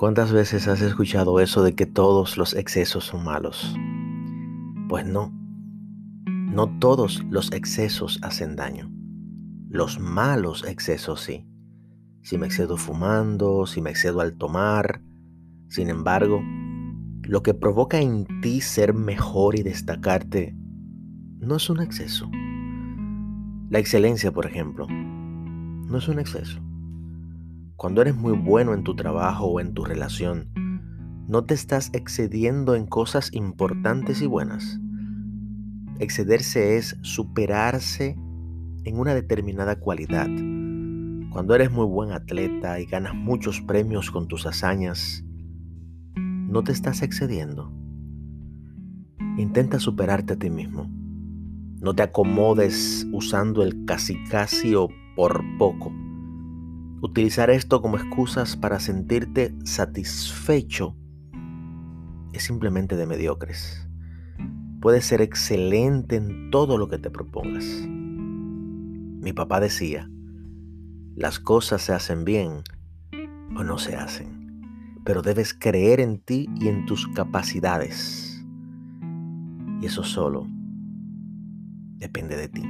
¿Cuántas veces has escuchado eso de que todos los excesos son malos? Pues no, no todos los excesos hacen daño. Los malos excesos sí. Si me excedo fumando, si me excedo al tomar. Sin embargo, lo que provoca en ti ser mejor y destacarte no es un exceso. La excelencia, por ejemplo, no es un exceso. Cuando eres muy bueno en tu trabajo o en tu relación, no te estás excediendo en cosas importantes y buenas. Excederse es superarse en una determinada cualidad. Cuando eres muy buen atleta y ganas muchos premios con tus hazañas, no te estás excediendo. Intenta superarte a ti mismo. No te acomodes usando el casi casi o por poco. Utilizar esto como excusas para sentirte satisfecho es simplemente de mediocres. Puedes ser excelente en todo lo que te propongas. Mi papá decía, las cosas se hacen bien o no se hacen, pero debes creer en ti y en tus capacidades. Y eso solo depende de ti.